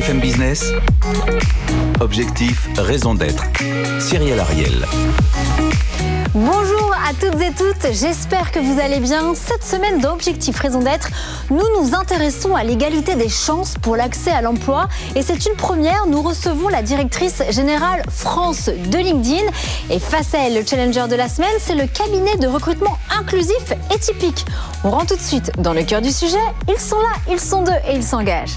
BFM Business, objectif, raison d'être. Cyril Ariel. Bonjour à toutes et toutes, j'espère que vous allez bien. Cette semaine dans Objectif Raison d'être, nous nous intéressons à l'égalité des chances pour l'accès à l'emploi et c'est une première, nous recevons la directrice générale France de LinkedIn et face à elle, le challenger de la semaine, c'est le cabinet de recrutement inclusif et typique. On rentre tout de suite dans le cœur du sujet, ils sont là, ils sont deux et ils s'engagent.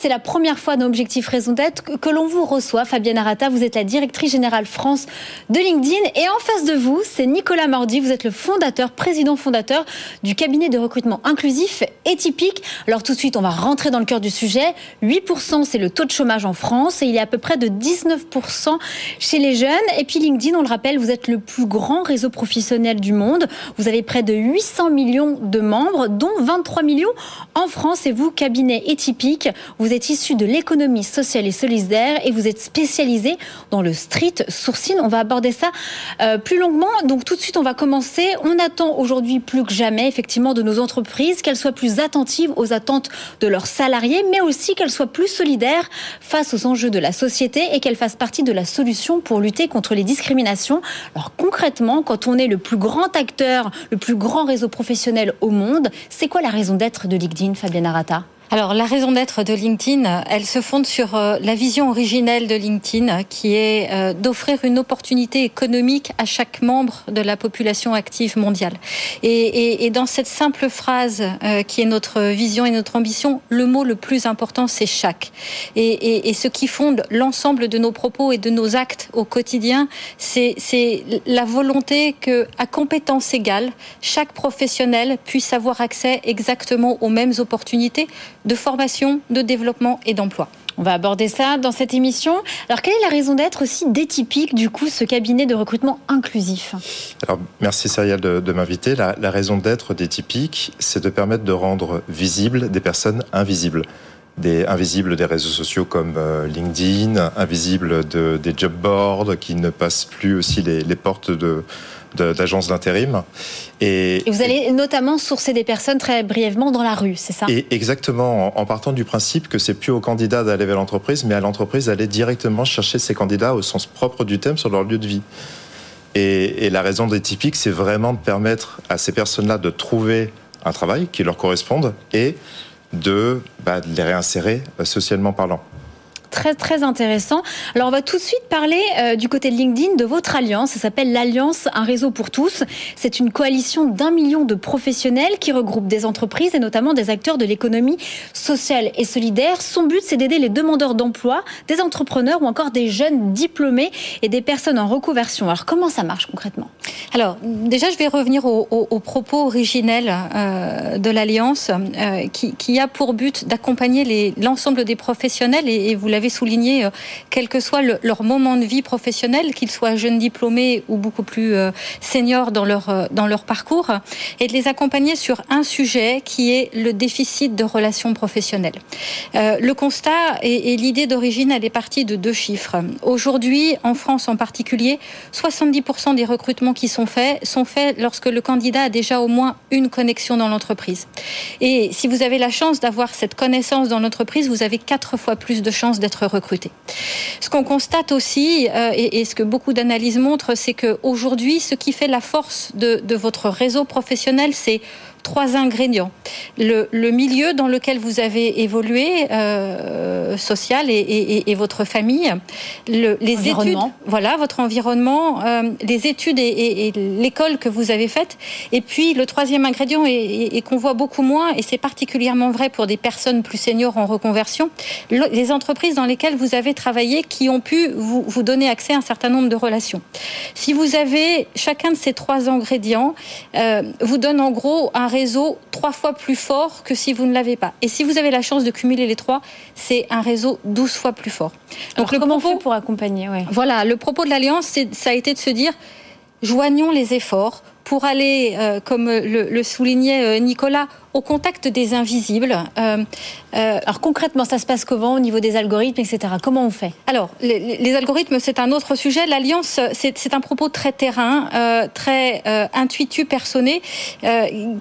C'est la première fois dans Objectif Raison d'être que l'on vous reçoit. Fabienne Arata, vous êtes la directrice générale France de LinkedIn. Et en face de vous, c'est Nicolas Mordi, vous êtes le fondateur, président fondateur du cabinet de recrutement inclusif et typique. Alors tout de suite, on va rentrer dans le cœur du sujet. 8%, c'est le taux de chômage en France et il est à peu près de 19% chez les jeunes. Et puis LinkedIn, on le rappelle, vous êtes le plus grand réseau professionnel du monde. Vous avez près de 800 millions de membres, dont 23 millions en France. Et vous, cabinet et typique. Vous êtes issu de l'économie sociale et solidaire et vous êtes spécialisé dans le street sourcing. On va aborder ça euh, plus longuement. Donc tout de suite, on va commencer. On attend aujourd'hui plus que jamais, effectivement, de nos entreprises qu'elles soient plus attentives aux attentes de leurs salariés, mais aussi qu'elles soient plus solidaires face aux enjeux de la société et qu'elles fassent partie de la solution pour lutter contre les discriminations. Alors concrètement, quand on est le plus grand acteur, le plus grand réseau professionnel au monde, c'est quoi la raison d'être de LinkedIn, Fabienne Arata? Alors la raison d'être de LinkedIn, elle se fonde sur euh, la vision originelle de LinkedIn, qui est euh, d'offrir une opportunité économique à chaque membre de la population active mondiale. Et, dans cette simple phrase euh, qui est notre vision et notre ambition, le mot le plus important, c'est chaque. Et, ce qui fonde l'ensemble de nos propos et de nos actes au quotidien, c'est la volonté que, à compétence égale, chaque professionnel puisse avoir accès exactement aux mêmes opportunités de formation, de développement et d'emploi. On va aborder ça dans cette émission. Alors, quelle est la raison d'être aussi d'étypique, du coup, ce cabinet de recrutement inclusif? Alors, merci Cyril de, m'inviter. La, raison d'être d'étypique, c'est de permettre de rendre visibles des personnes invisibles. Des invisibles des réseaux sociaux comme euh, LinkedIn, invisibles des job boards qui ne passent plus aussi les portes de, d'agences d'intérim. Et, vous allez notamment sourcer des personnes très brièvement dans la rue, c'est ça? Et Exactement, en, partant du principe que c'est plus au candidat d'aller vers l'entreprise, mais à l'entreprise d'aller directement chercher ses candidats au sens propre du thème sur leur lieu de vie. Et, la raison des typiques, c'est vraiment de permettre à ces personnes-là de trouver un travail qui leur corresponde et de, bah, de les réinsérer euh, socialement parlant très très intéressant. Alors on va tout de suite parler euh, du côté de LinkedIn de votre alliance. Ça s'appelle l'Alliance Un réseau pour tous. C'est une coalition d'un million de professionnels qui regroupe des entreprises et notamment des acteurs de l'économie sociale et solidaire. Son but, c'est d'aider les demandeurs d'emploi, des entrepreneurs ou encore des jeunes diplômés et des personnes en reconversion. Alors comment ça marche concrètement? Alors déjà, je vais revenir au, propos originel euh, de l'Alliance euh, qui, a pour but d'accompagner l'ensemble des professionnels et, et vous l'avez souligné, euh, quel que soit leur moment de vie professionnel, qu'ils soient jeunes diplômés ou beaucoup plus euh, seniors dans leur, euh, dans leur parcours, et de les accompagner sur un sujet qui est le déficit de relations professionnelles. le constat et, l'idée d'origine, elle est partie de deux chiffres. Aujourd'hui, en France en particulier, 70% des recrutements qui sont faits sont faits lorsque le candidat a déjà au moins une connexion dans l'entreprise. Et si vous avez la chance d'avoir cette connaissance dans l'entreprise, vous avez quatre fois plus de chances d'être recrutés. Ce qu'on constate aussi, euh, et, ce que beaucoup d'analyses montrent, c'est qu'aujourd'hui, ce qui fait la force de votre réseau professionnel, c'est trois ingrédients. Le, milieu dans lequel vous avez évolué, euh, social et, votre famille, le, les études, voilà, votre environnement, euh, les études et, l'école que vous avez faite. Et puis le troisième ingrédient et, qu'on voit beaucoup moins, et c'est particulièrement vrai pour des personnes plus seniors en reconversion, les entreprises dans lesquelles vous avez travaillé qui ont pu vous, vous donner accès à un certain nombre de relations. Si vous avez chacun de ces trois ingrédients, euh, vous donne en gros un réseau trois fois plus fort que si vous ne l'avez pas. Et si vous avez la chance de cumuler les trois, c'est un réseau douze fois plus fort. Donc le comment propos, pour accompagner Voilà, le propos de l'Alliance, ça a été de se dire, joignons les efforts pour aller, euh, comme le, soulignait euh, Nicolas, au contact des invisibles. Euh, euh, alors concrètement, ça se passe comment au niveau des algorithmes, etc. Comment on fait? Alors, les, algorithmes, c'est un autre sujet. L'alliance, c'est un propos très terrain, euh, très intuitu, personné,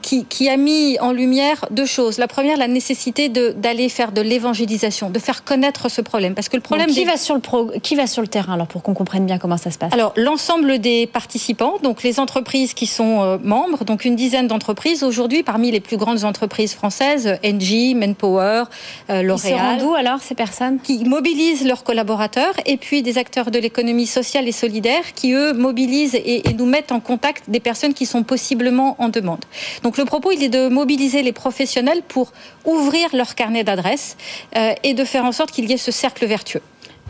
qui, a mis en lumière deux choses. La première, la nécessité d'aller faire de l'évangélisation, de faire connaître ce problème, parce que le problème. qui va sur le pro, qui va sur le terrain alors pour qu'on comprenne bien comment ça se passe? Alors l'ensemble des participants, donc les entreprises qui sont membres, donc une dizaine d'entreprises aujourd'hui parmi les plus grandes entreprises françaises, Engie, Manpower, euh, L'Oréal. Ils d'où alors ces personnes Qui mobilisent leurs collaborateurs et puis des acteurs de l'économie sociale et solidaire qui eux mobilisent et, nous mettent en contact des personnes qui sont possiblement en demande. Donc le propos il est de mobiliser les professionnels pour ouvrir leur carnet d'adresses euh, et de faire en sorte qu'il y ait ce cercle vertueux.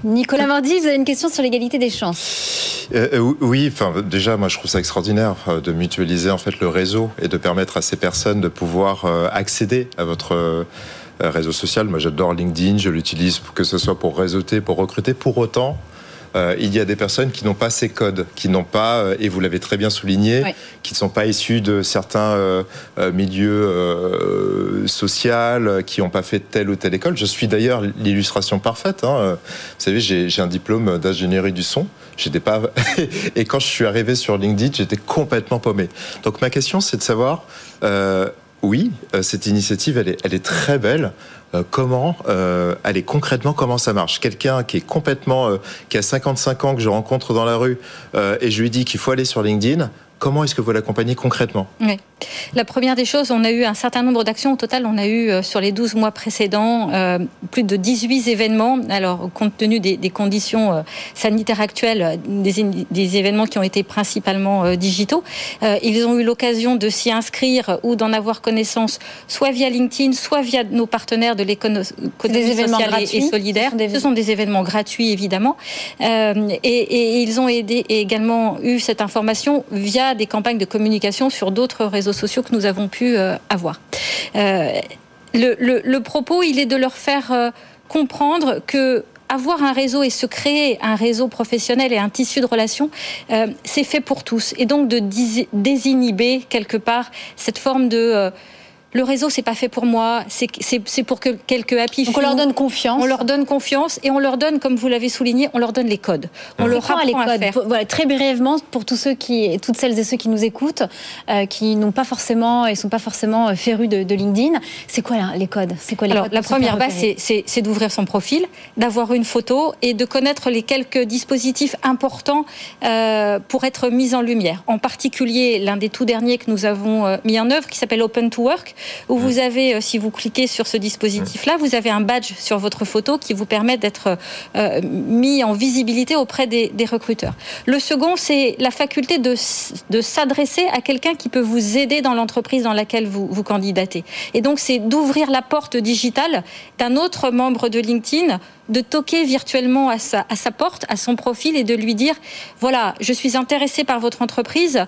Nicolas Mardi, vous avez une question sur l'égalité des chances. Euh, euh, oui, enfin déjà, moi je trouve ça extraordinaire de mutualiser en fait le réseau et de permettre à ces personnes de pouvoir euh, accéder à votre réseau social. Moi, j'adore LinkedIn, je l'utilise que ce soit pour réseauter, pour recruter. Pour autant, euh, il y a des personnes qui n'ont pas ces codes, qui n'ont pas, euh, et vous l'avez très bien souligné, qui ne sont pas issus de certains euh, milieux sociaux, qui n'ont pas fait telle ou telle école. Je suis d'ailleurs l'illustration parfaite. Hein. Vous savez, j'ai un diplôme d'ingénierie du son. J'étais pas et quand je suis arrivé sur LinkedIn, j'étais complètement paumé. Donc ma question, c'est de savoir. oui, cette initiative, elle est, elle est très belle. Euh, comment, euh, allez, concrètement, comment ça marche? Quelqu'un qui est complètement, euh, qui a 55 ans, que je rencontre dans la rue, et je lui dis qu'il faut aller sur LinkedIn, comment est-ce que vous l'accompagnez concrètement? La première des choses, on a eu un certain nombre d'actions. Au total, on a eu euh, sur les 12 mois précédents euh, plus de 18 événements. Alors, compte tenu des, conditions euh, sanitaires actuelles, des, événements qui ont été principalement digitaux, ils ont eu l'occasion de s'y inscrire ou d'en avoir connaissance, soit via LinkedIn, soit via nos partenaires de l'économie sociale et, solidaire. Ce sont des événements gratuits, évidemment. Et, et, ils ont aidé, et également eu cette information via des campagnes de communication sur d'autres réseaux sociaux que nous avons pu euh, avoir. Euh, le, propos, il est de leur faire euh, comprendre que avoir un réseau et se créer un réseau professionnel et un tissu de relations, c'est fait pour tous. Et donc de désinhiber quelque part cette forme de le réseau, c'est pas fait pour moi, c'est pour que quelques happy Donc on leur donne confiance. On leur donne confiance et on leur donne, comme vous l'avez souligné, on leur donne les codes. On leur apprend les codes. À faire. Voilà, très brièvement, pour tous ceux qui, toutes celles et ceux qui nous écoutent, euh, qui n'ont pas forcément et sont pas forcément euh, férus de, LinkedIn, c'est quoi les codes? C'est quoi les Alors, la première base, c'est d'ouvrir son profil, d'avoir une photo et de connaître les quelques dispositifs importants euh, pour être mis en lumière. En particulier, l'un des tout derniers que nous avons mis en œuvre, qui s'appelle Open to Work, où vous avez, euh, si vous cliquez sur ce dispositif-là, vous avez un badge sur votre photo qui vous permet d'être euh, mis en visibilité auprès des, recruteurs. Le second, c'est la faculté de, de s'adresser à quelqu'un qui peut vous aider dans l'entreprise dans laquelle vous, vous candidatez. Et donc, c'est d'ouvrir la porte digitale d'un autre membre de LinkedIn de toquer virtuellement à sa, à sa porte, à son profil et de lui dire, voilà, je suis intéressé par votre entreprise,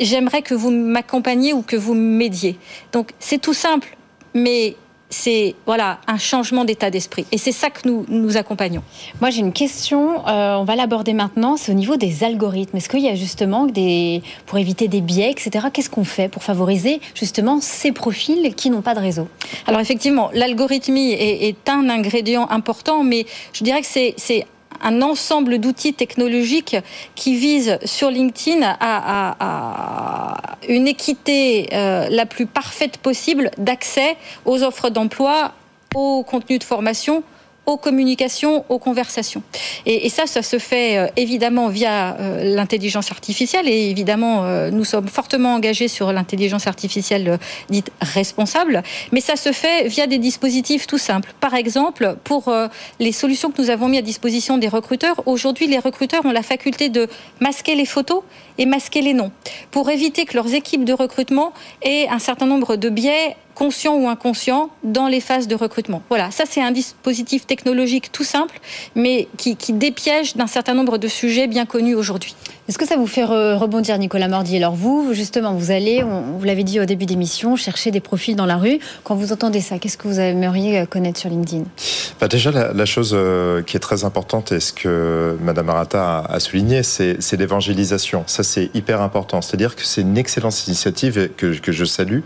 j'aimerais que vous m'accompagniez ou que vous m'aidiez. Donc c'est tout simple, mais c'est voilà un changement d'état d'esprit et c'est ça que nous nous accompagnons. Moi j'ai une question, euh, on va l'aborder maintenant, c'est au niveau des algorithmes. Est-ce qu'il y a justement des pour éviter des biais, etc. Qu'est-ce qu'on fait pour favoriser justement ces profils qui n'ont pas de réseau? Alors effectivement, l'algorithmie est, est, un ingrédient important, mais je dirais que c'est un ensemble d'outils technologiques qui visent sur LinkedIn à, une équité euh, la plus parfaite possible d'accès aux offres d'emploi, aux contenus de formation, aux communications, aux conversations. Et, ça, ça se fait euh, évidemment via euh, l'intelligence artificielle et évidemment, euh, nous sommes fortement engagés sur l'intelligence artificielle dite responsable, mais ça se fait via des dispositifs tout simples. Par exemple, pour les solutions que nous avons mis à disposition des recruteurs, aujourd'hui, les recruteurs ont la faculté de masquer les photos et masquer les noms pour éviter que leurs équipes de recrutement aient un certain nombre de biais conscient ou inconscient, dans les phases de recrutement. Voilà, ça c'est un dispositif technologique tout simple, mais qui, dépiège d'un certain nombre de sujets bien connus aujourd'hui. Est-ce que ça vous fait rebondir, Nicolas Mordi? Alors vous, justement, vous allez, vous l'avez dit au début d'émission, chercher des profils dans la rue. Quand vous entendez ça, qu'est-ce que vous aimeriez connaître sur LinkedIn? Bah Déjà, la, chose euh, qui est très importante et ce que Madame Arata a, souligné, c'est l'évangélisation. Ça, c'est hyper important. C'est-à-dire que c'est une excellente initiative que, que je salue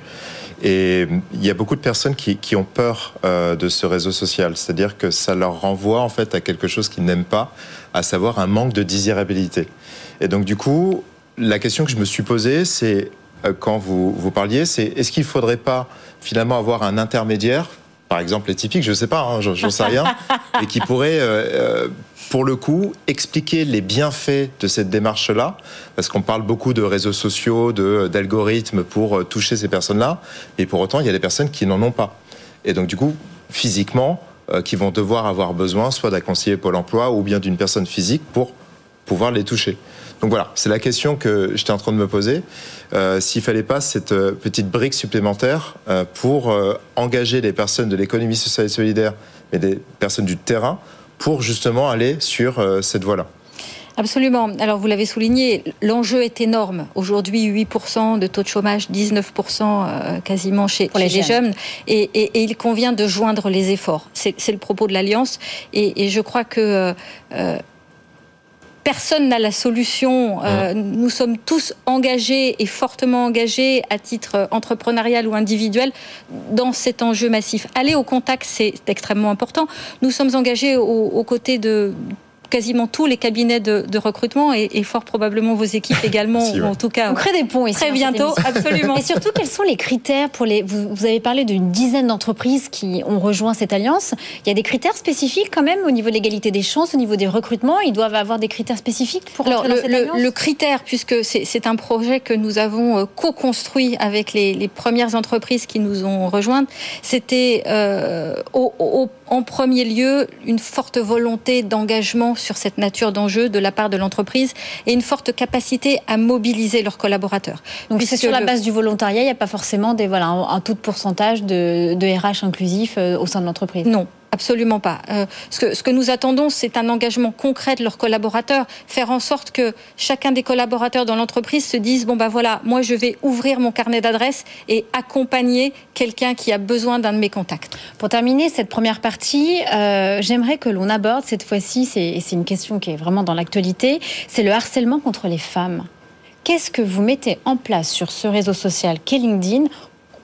Et il y a beaucoup de personnes qui, ont peur euh, de ce réseau social, c'est-à-dire que ça leur renvoie en fait à quelque chose qu'ils n'aiment pas, à savoir un manque de désirabilité. Et donc du coup, la question que je me suis posée, c'est euh, quand vous, vous parliez, c'est est-ce qu'il ne faudrait pas finalement avoir un intermédiaire par exemple les typiques, je ne sais pas, hein, j'en sais rien, et qui pourrait, euh, pour le coup, expliquer les bienfaits de cette démarche-là, parce qu'on parle beaucoup de réseaux sociaux, d'algorithmes pour toucher ces personnes-là, et pour autant, il y a des personnes qui n'en ont pas. Et donc, du coup, physiquement, qui vont devoir avoir besoin soit d'un conseiller Pôle emploi ou bien d'une personne physique pour pouvoir les toucher. Donc voilà, c'est la question que j'étais en train de me poser. Euh, S'il fallait pas cette euh, petite brique supplémentaire euh, pour euh, engager les personnes de l'économie sociale et solidaire, mais des personnes du terrain, pour justement aller sur euh, cette voie-là. Absolument. Alors vous l'avez souligné, l'enjeu est énorme. Aujourd'hui, 8% de taux de chômage, 19% quasiment chez, les, chez les jeunes. jeunes. Et, et, et, il convient de joindre les efforts. C'est le propos de l'Alliance. Et, et, je crois que euh, personne n'a la solution. Euh, nous sommes tous engagés et fortement engagés à titre entrepreneurial ou individuel dans cet enjeu massif. Aller au contact, c'est extrêmement important. Nous sommes engagés aux, aux côtés de quasiment tous les cabinets de, de recrutement et, et, fort probablement vos équipes également, si, ouais. en tout cas. On crée des ponts ici. Très bientôt, absolument. Et surtout, quels sont les critères pour les. Vous, vous avez parlé d'une dizaine d'entreprises qui ont rejoint cette alliance. Il y a des critères spécifiques quand même au niveau de l'égalité des chances, au niveau des recrutements. Ils doivent avoir des critères spécifiques pour Alors, le, le, le, critère, puisque c'est un projet que nous avons euh, co-construit avec les, les, premières entreprises qui nous ont rejointes, c'était euh, au, au, en premier lieu une forte volonté d'engagement sur cette nature d'enjeu de la part de l'entreprise et une forte capacité à mobiliser leurs collaborateurs. Donc c'est sur la base du volontariat, il n'y a pas forcément des, voilà, un, un taux de pourcentage de, de RH inclusif euh, au sein de l'entreprise? Non, Absolument pas. Euh, ce, que, ce que nous attendons, c'est un engagement concret de leurs collaborateurs, faire en sorte que chacun des collaborateurs dans l'entreprise se dise bon ben voilà, moi je vais ouvrir mon carnet d'adresses et accompagner quelqu'un qui a besoin d'un de mes contacts. Pour terminer cette première partie, euh, j'aimerais que l'on aborde cette fois-ci, c'est une question qui est vraiment dans l'actualité, c'est le harcèlement contre les femmes. Qu'est-ce que vous mettez en place sur ce réseau social qu'est LinkedIn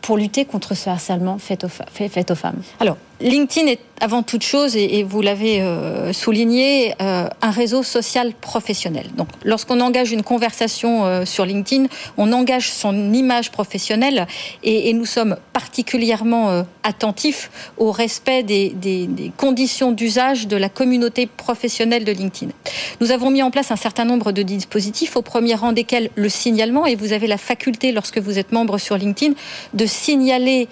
pour lutter contre ce harcèlement fait aux, fait aux femmes? Alors, LinkedIn est avant toute chose, et, vous l'avez euh, souligné, euh, un réseau social professionnel. Donc, lorsqu'on engage une conversation euh, sur LinkedIn, on engage son image professionnelle et, nous sommes particulièrement attentifs au respect des, des, conditions d'usage de la communauté professionnelle de LinkedIn. Nous avons mis en place un certain nombre de dispositifs, au premier rang desquels le signalement, et vous avez la faculté, lorsque vous êtes membre sur LinkedIn, de signaler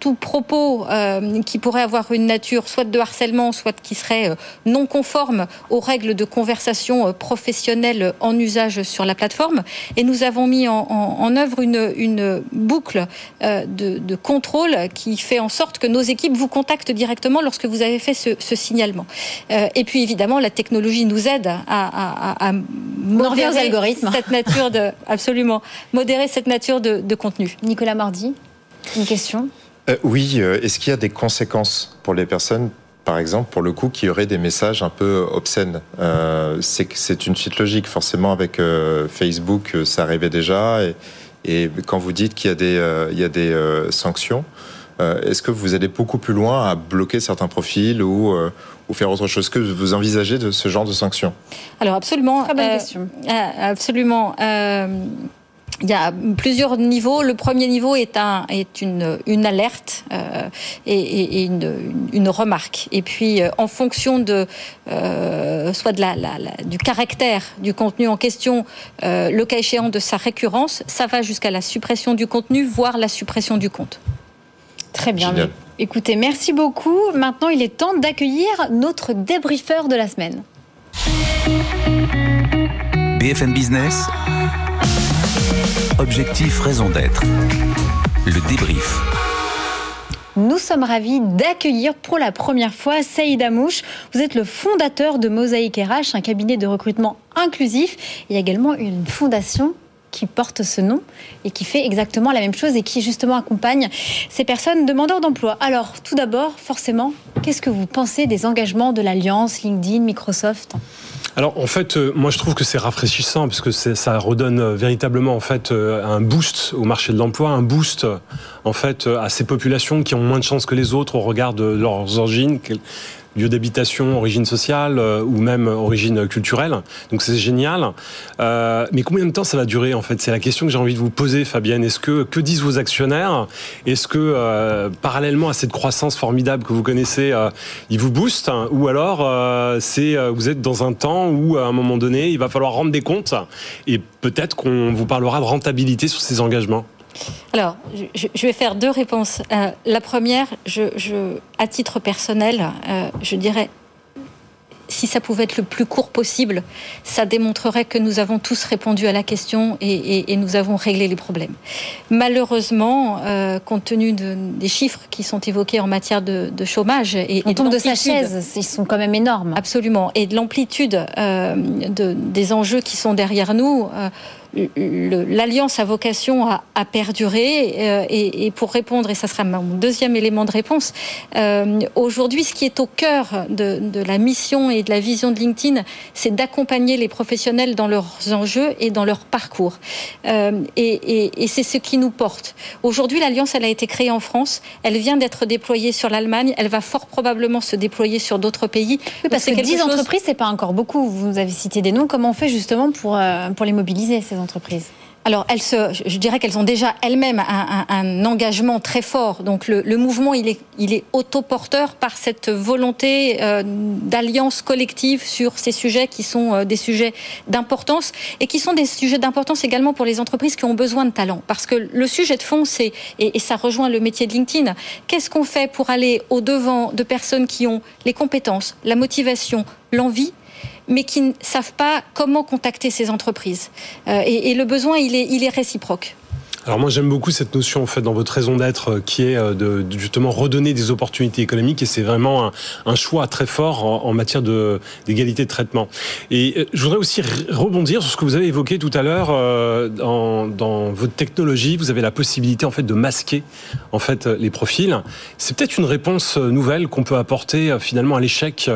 tout propos euh, qui pourrait avoir une nature soit de harcèlement, soit qui serait euh, non conforme aux règles de conversation euh, professionnelle en usage sur la plateforme. Et nous avons mis en, en, en œuvre une, une boucle euh, de, de, contrôle qui fait en sorte que nos équipes vous contactent directement lorsque vous avez fait ce, ce signalement. Euh, et puis évidemment, la technologie nous aide à, à, à modérer algorithmes. cette nature de absolument modérer cette nature de, de contenu. Nicolas Mordi, une question? Euh, oui, euh, est-ce qu'il y a des conséquences pour les personnes par exemple, pour le coup, qui auraient des messages un peu obscènes. Euh, c'est une suite logique. Forcément, avec euh, Facebook, ça arrivait déjà. Et, et quand vous dites qu'il y a des, euh, il y a des euh, sanctions, est-ce que vous allez beaucoup plus loin à bloquer certains profils ou, ou faire autre chose? Que vous envisagez de ce genre de sanctions? Alors, absolument. Très bonne question. absolument. Il y a plusieurs niveaux. Le premier niveau est, un, est une, une alerte euh, et, et une, une, remarque. Et puis, euh, en fonction de euh, soit de la, la, la, du caractère du contenu en question, euh, le cas échéant de sa récurrence, ça va jusqu'à la suppression du contenu, voire la suppression du compte. Très bien. Génial. Écoutez, merci beaucoup. Maintenant, il est temps d'accueillir notre débriefeur de la semaine. BFM Business. Objectif raison d'être. Le débrief. Nous sommes ravis d'accueillir pour la première fois Saïd Amouche. Vous êtes le fondateur de Mosaïque RH, un cabinet de recrutement inclusif. A également une fondation qui porte ce nom et qui fait exactement la même chose et qui justement accompagne ces personnes demandeurs d'emploi. Alors, tout d'abord, forcément, qu'est-ce que vous pensez des engagements de l'Alliance, LinkedIn, Microsoft? Alors en fait, euh, moi je trouve que c'est rafraîchissant parce que ça redonne euh, véritablement en fait euh, un boost au marché de l'emploi, un boost en fait à ces populations qui ont moins de chances que les autres au regard de leurs origines, lieu d'habitation, origine sociale euh, ou même origine culturelle. Donc c'est génial. Euh, mais combien de temps ça va durer en fait? C'est la question que j'ai envie de vous poser, Fabienne. Est-ce que que disent vos actionnaires? Est-ce que euh, parallèlement à cette croissance formidable que vous connaissez, ils vous boostent? Ou alors c'est vous êtes dans un temps où à un moment donné il va falloir rendre des comptes et peut-être qu'on vous parlera de rentabilité sur ces engagements? Alors, je, vais faire deux réponses. Euh, la première, je, à titre personnel, euh, je dirais, si ça pouvait être le plus court possible, ça démontrerait que nous avons tous répondu à la question et, nous avons réglé les problèmes. Malheureusement, euh, compte tenu des chiffres qui sont évoqués en matière de, chômage et, on tombe de sa chaise, ils sont quand même énormes. Absolument, et de l'amplitude des enjeux qui sont derrière nous l'alliance a vocation à, perdurer. Euh, et, pour répondre, et ça sera mon deuxième élément de réponse, euh, aujourd'hui, ce qui est au cœur de, la mission et de la vision de LinkedIn, c'est d'accompagner les professionnels dans leurs enjeux et dans leur parcours. Euh, et, c'est ce qui nous porte. Aujourd'hui, l'alliance, elle a été créée en France. Elle vient d'être déployée sur l'Allemagne. Elle va fort probablement se déployer sur d'autres pays. parce que 10 entreprises, c'est pas encore beaucoup. Vous avez cité des noms. Comment on fait justement pour, pour les mobiliser ces entreprises alors, je dirais qu'elles ont déjà elles-mêmes un, engagement très fort. Donc, le, mouvement, il est, autoporteur par cette volonté euh, d'alliance collective sur ces sujets qui sont euh, des sujets d'importance et qui sont des sujets d'importance également pour les entreprises qui ont besoin de talent. Parce que le sujet de fond, c'est, et, et ça rejoint le métier de LinkedIn, qu'est-ce qu'on fait pour aller au-devant de personnes qui ont les compétences, la motivation, l'envie mais qui ne savent pas comment contacter ces entreprises. Euh, et, le besoin, il est, il est réciproque. Alors moi j'aime beaucoup cette notion en fait dans votre raison d'être euh, qui est euh, de, justement redonner des opportunités économiques et c'est vraiment un, choix très fort en, matière de d'égalité de traitement. Et euh, je voudrais aussi rebondir sur ce que vous avez évoqué tout à l'heure dans, dans, votre technologie. Vous avez la possibilité en fait de masquer en fait les profils. C'est peut-être une réponse nouvelle qu'on peut apporter finalement à l'échec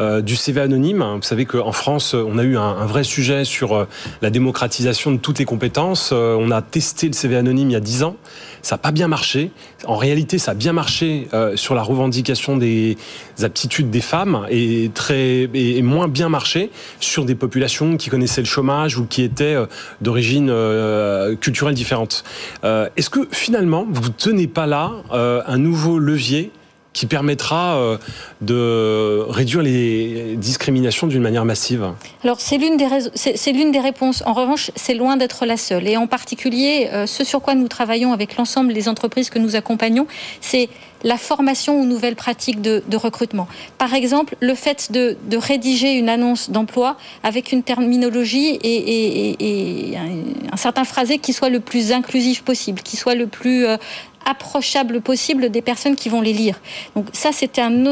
du CV anonyme. Vous savez qu'en France on a eu un, un, vrai sujet sur la démocratisation de toutes les compétences. On a testé le CV anonyme il y a 10 ans. Ça n'a pas bien marché. En réalité, ça a bien marché euh, sur la revendication des aptitudes des femmes et, très, et, moins bien marché sur des populations qui connaissaient le chômage ou qui étaient euh, d'origine euh, culturelle différente. Est-ce que finalement, vous ne tenez pas là un nouveau levier qui permettra euh, de réduire les discriminations d'une manière massive Alors c'est l'une des, c'est l'une des réponses. En revanche, c'est loin d'être la seule. Et en particulier, euh, ce sur quoi nous travaillons avec l'ensemble des entreprises que nous accompagnons, c'est la formation aux nouvelles pratiques de, recrutement. Par exemple, le fait de, rédiger une annonce d'emploi avec une terminologie et, un, certain phrasé qui soit le plus inclusif possible, qui soit le plus euh, approchable possible des personnes qui vont les lire. Donc ça, c'était une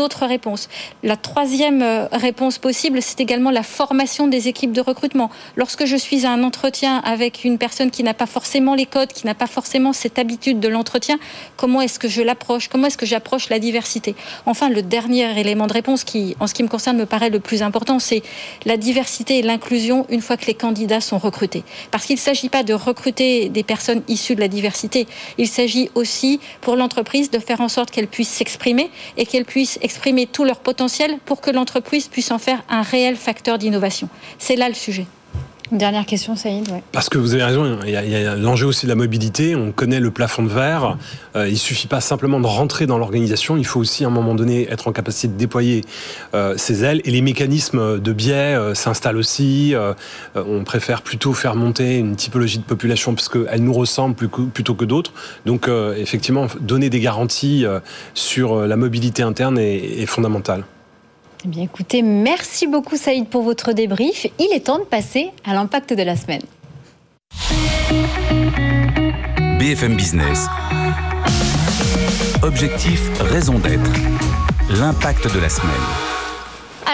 autre réponse. La troisième euh, réponse possible, c'est également la formation des équipes de recrutement. Lorsque je suis à un entretien avec une personne qui n'a pas forcément les codes, qui n'a pas forcément cette habitude de l'entretien, comment est-ce que je l'approche? Comment est-ce que j'approche la diversité? Enfin, le dernier élément de réponse qui, en ce qui me concerne, me paraît le plus important, c'est la diversité et l'inclusion une fois que les candidats sont recrutés. Parce qu'il ne s'agit pas de recruter des personnes issues de la diversité, il s'agit aussi pour l'entreprise de faire en sorte qu'elle puisse s'exprimer et qu'elle puisse exprimer tout leur potentiel pour que l'entreprise puisse en faire un réel facteur d'innovation. C'est là le sujet dernière question, Saïd. Parce que vous avez raison, il y a, l'enjeu aussi de la mobilité. On connaît le plafond de verre. Euh, il suffit pas simplement de rentrer dans l'organisation. Il faut aussi, à un moment donné, être en capacité de déployer euh, ses ailes. Et les mécanismes de biais euh, s'installent aussi. Euh, on préfère plutôt faire monter une typologie de population parce qu'elle nous ressemble plutôt que d'autres. Donc, effectivement, donner des garanties sur la mobilité interne est, est fondamental. Eh bien écoutez, merci beaucoup Saïd pour votre débrief. Il est temps de passer à l'impact de la semaine. BFM Business. Objectif, raison d'être. L'impact de la semaine.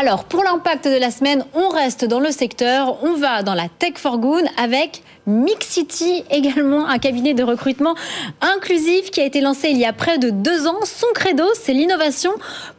Alors, pour l'impact de la semaine, on reste dans le secteur, on va dans la Tech for Good avec Mixity, également un cabinet de recrutement inclusif qui a été lancé il y a près de deux ans. Son credo, c'est l'innovation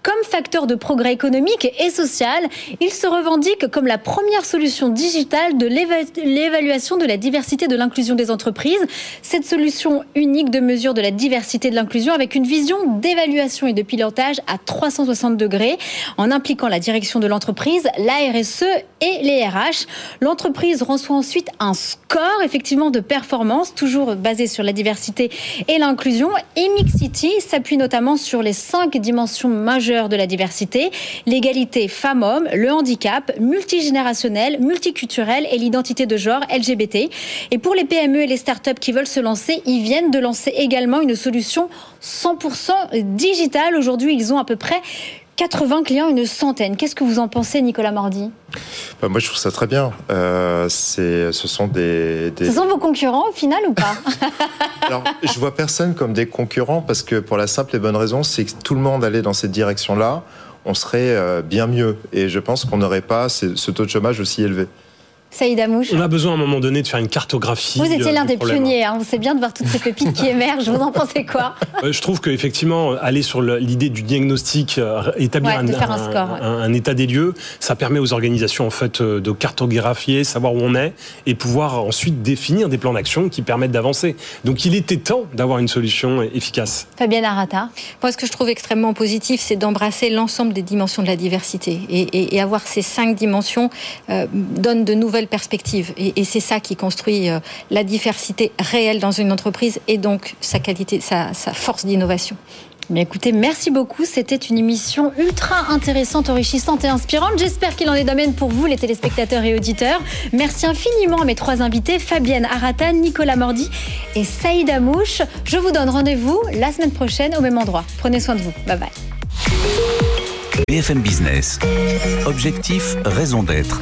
comme facteur de progrès économique et social. Il se revendique comme la première solution digitale de l'évaluation de la diversité de l'inclusion des entreprises. Cette solution unique de mesure de la diversité de l'inclusion avec une vision d'évaluation et de pilotage à 360 degrés en impliquant la direction de l'entreprise, la RSE et les RH. L'entreprise reçoit ensuite un score effectivement de performance, toujours basé sur la diversité et l'inclusion. Et Mixity s'appuie notamment sur les cinq dimensions majeures de la diversité l'égalité femmes-hommes, le handicap, multigénérationnel, multiculturel et l'identité de genre LGBT. Et pour les PME et les startups qui veulent se lancer, ils viennent de lancer également une solution 100% digitale. Aujourd'hui, ils ont à peu près 80 clients, une centaine. Qu'est-ce que vous en pensez, Nicolas Mordi? Bah, Moi, je trouve ça très bien. Euh, ce sont des, Ce sont vos concurrents au final ou pas Alors, je vois personne comme des concurrents parce que pour la simple et bonne raison, c'est que tout le monde allait dans cette direction-là, on serait euh, bien mieux. Et je pense qu'on n'aurait pas ce taux de chômage aussi élevé. Saïd Amouche. On a besoin à un moment donné de faire une cartographie. Vous étiez l'un des pionniers, hein. c'est bien de voir toutes ces pépites qui émergent. Vous en pensez quoi Je trouve qu'effectivement, aller sur l'idée du diagnostic, euh, établir un, état des lieux, ça permet aux organisations en fait euh, de cartographier, savoir où on est et pouvoir ensuite définir des plans d'action qui permettent d'avancer. Donc il était temps d'avoir une solution efficace. Fabienne Arata. Moi, ce que je trouve extrêmement positif, c'est d'embrasser l'ensemble des dimensions de la diversité et, avoir ces cinq dimensions euh, donne de nouvelles perspective. Et, c'est ça qui construit euh, la diversité réelle dans une entreprise et donc sa qualité, sa, force d'innovation. Mais écoutez, merci beaucoup. C'était une émission ultra intéressante, enrichissante et inspirante. J'espère qu'il en est domaine pour vous, les téléspectateurs et auditeurs. Merci infiniment à mes trois invités, Fabienne Arata, Nicolas Mordi et Saïd Amouche. Je vous donne rendez-vous la semaine prochaine au même endroit. Prenez soin de vous. Bye bye. BFM Business. Objectif, raison d'être